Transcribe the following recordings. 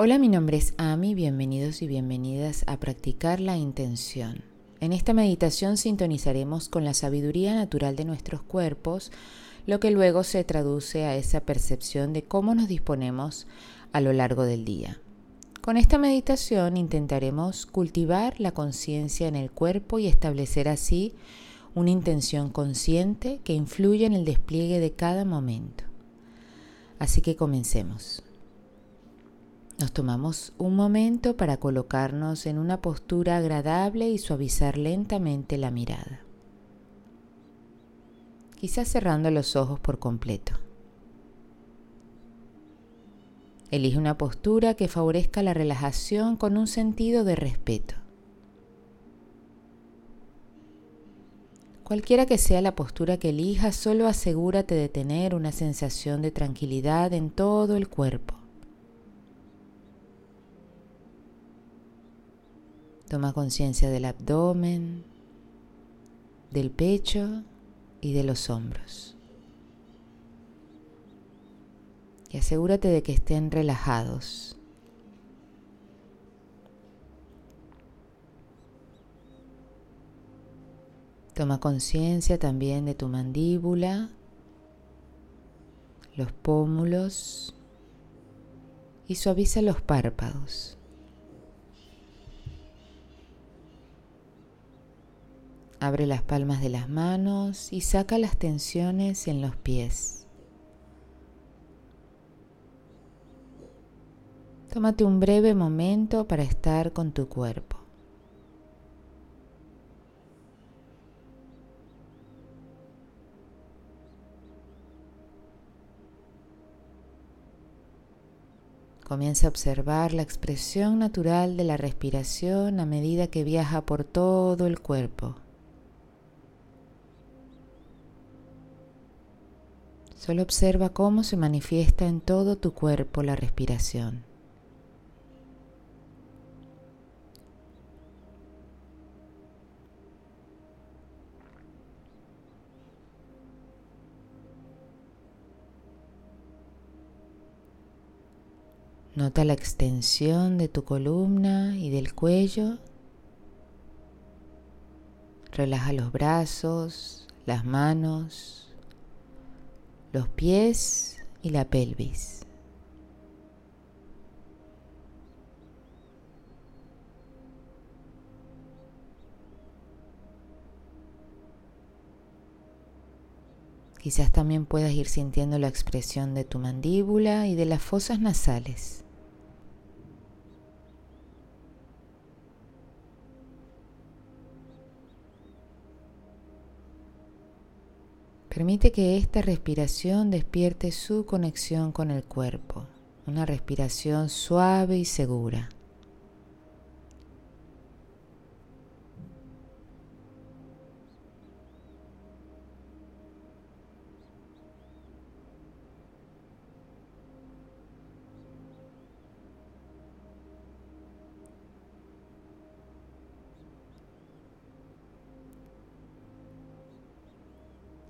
Hola, mi nombre es Ami, bienvenidos y bienvenidas a practicar la intención. En esta meditación sintonizaremos con la sabiduría natural de nuestros cuerpos, lo que luego se traduce a esa percepción de cómo nos disponemos a lo largo del día. Con esta meditación intentaremos cultivar la conciencia en el cuerpo y establecer así una intención consciente que influya en el despliegue de cada momento. Así que comencemos. Nos tomamos un momento para colocarnos en una postura agradable y suavizar lentamente la mirada. Quizás cerrando los ojos por completo. Elige una postura que favorezca la relajación con un sentido de respeto. Cualquiera que sea la postura que elijas, solo asegúrate de tener una sensación de tranquilidad en todo el cuerpo. Toma conciencia del abdomen, del pecho y de los hombros. Y asegúrate de que estén relajados. Toma conciencia también de tu mandíbula, los pómulos y suaviza los párpados. Abre las palmas de las manos y saca las tensiones en los pies. Tómate un breve momento para estar con tu cuerpo. Comienza a observar la expresión natural de la respiración a medida que viaja por todo el cuerpo. Solo observa cómo se manifiesta en todo tu cuerpo la respiración. Nota la extensión de tu columna y del cuello. Relaja los brazos, las manos, los pies y la pelvis. Quizás también puedas ir sintiendo la expresión de tu mandíbula y de las fosas nasales. Permite que esta respiración despierte su conexión con el cuerpo, una respiración suave y segura.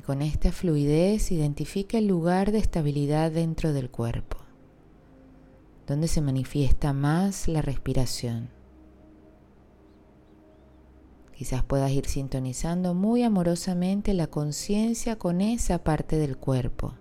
Con esta fluidez identifica el lugar de estabilidad dentro del cuerpo, donde se manifiesta más la respiración. Quizás puedas ir sintonizando muy amorosamente la conciencia con esa parte del cuerpo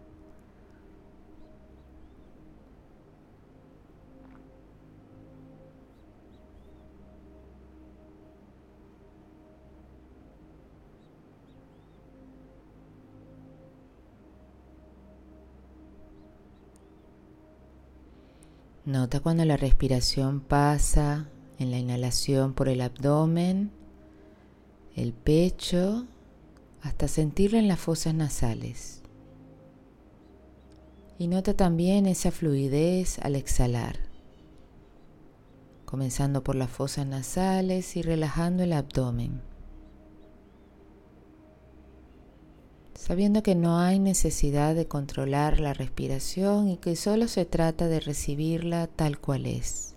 Nota cuando la respiración pasa en la inhalación por el abdomen, el pecho, hasta sentirla en las fosas nasales. Y nota también esa fluidez al exhalar, comenzando por las fosas nasales y relajando el abdomen. Sabiendo que no hay necesidad de controlar la respiración y que solo se trata de recibirla tal cual es.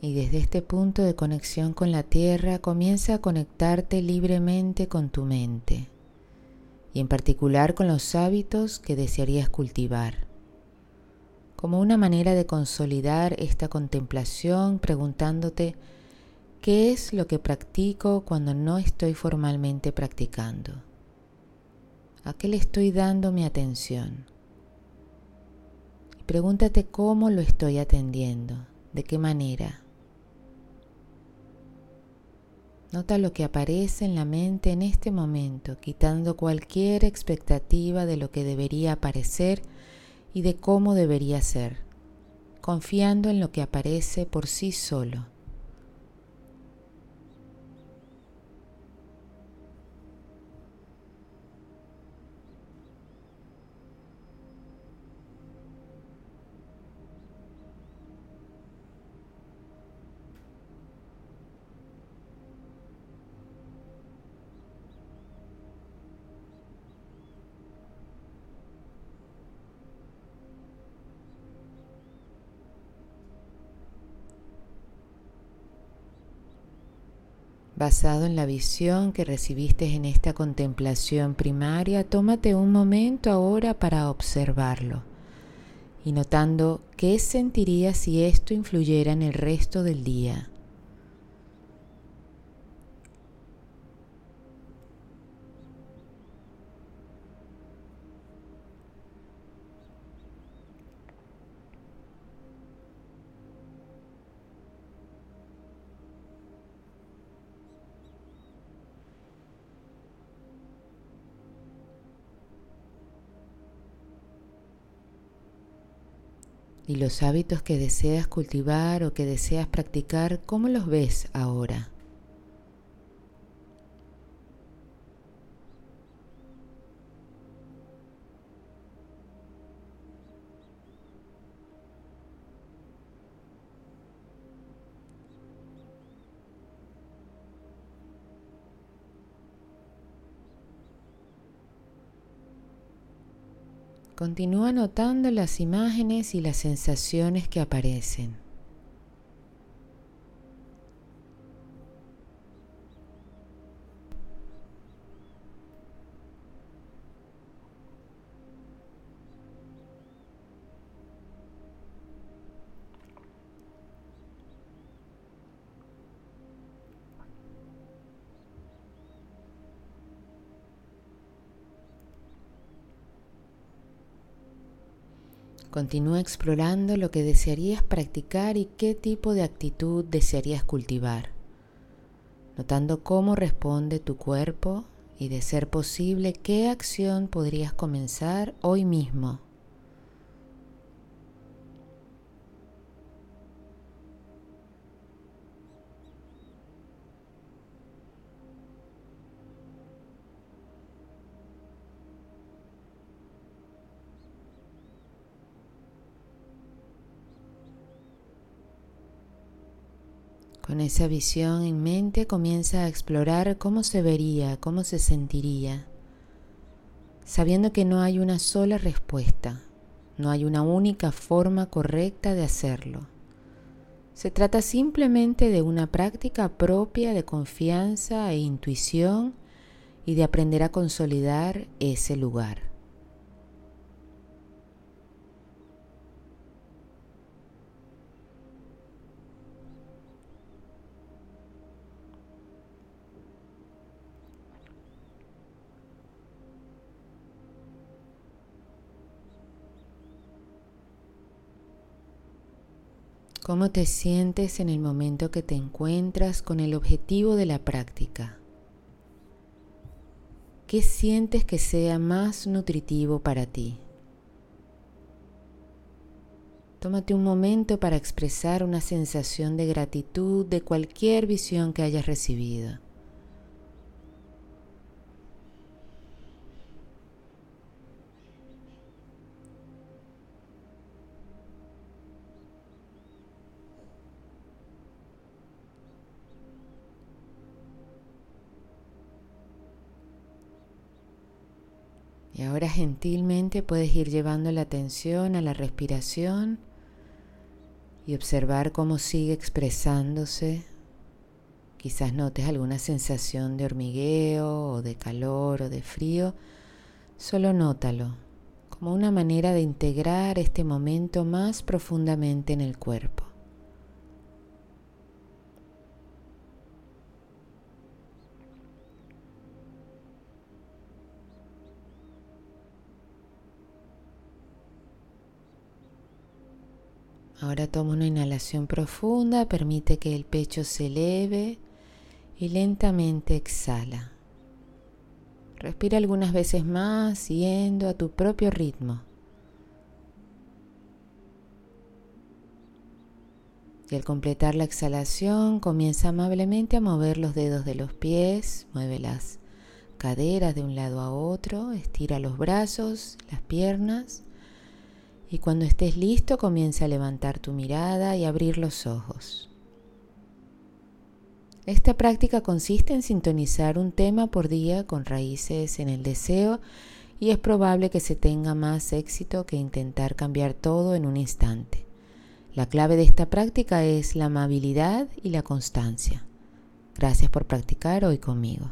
Y desde este punto de conexión con la tierra comienza a conectarte libremente con tu mente y en particular con los hábitos que desearías cultivar. Como una manera de consolidar esta contemplación preguntándote qué es lo que practico cuando no estoy formalmente practicando. ¿A qué le estoy dando mi atención? Pregúntate cómo lo estoy atendiendo, de qué manera. Nota lo que aparece en la mente en este momento, quitando cualquier expectativa de lo que debería aparecer y de cómo debería ser, confiando en lo que aparece por sí solo. Basado en la visión que recibiste en esta contemplación primaria, tómate un momento ahora para observarlo y notando qué sentirías si esto influyera en el resto del día. Y los hábitos que deseas cultivar o que deseas practicar, ¿cómo los ves ahora? Continúa notando las imágenes y las sensaciones que aparecen. Continúa explorando lo que desearías practicar y qué tipo de actitud desearías cultivar, notando cómo responde tu cuerpo y de ser posible qué acción podrías comenzar hoy mismo. Con esa visión en mente comienza a explorar cómo se vería, cómo se sentiría, sabiendo que no hay una sola respuesta, no hay una única forma correcta de hacerlo. Se trata simplemente de una práctica propia de confianza e intuición y de aprender a consolidar ese lugar. ¿Cómo te sientes en el momento que te encuentras con el objetivo de la práctica? ¿Qué sientes que sea más nutritivo para ti? Tómate un momento para expresar una sensación de gratitud de cualquier visión que hayas recibido. Y ahora gentilmente puedes ir llevando la atención a la respiración y observar cómo sigue expresándose. Quizás notes alguna sensación de hormigueo o de calor o de frío. Solo nótalo como una manera de integrar este momento más profundamente en el cuerpo. Ahora toma una inhalación profunda, permite que el pecho se eleve y lentamente exhala. Respira algunas veces más, yendo a tu propio ritmo. Y al completar la exhalación, comienza amablemente a mover los dedos de los pies, mueve las caderas de un lado a otro, estira los brazos, las piernas y cuando estés listo comienza a levantar tu mirada y abrir los ojos. Esta práctica consiste en sintonizar un tema por día con raíces en el deseo y es probable que se tenga más éxito que intentar cambiar todo en un instante. La clave de esta práctica es la amabilidad y la constancia. Gracias por practicar hoy conmigo.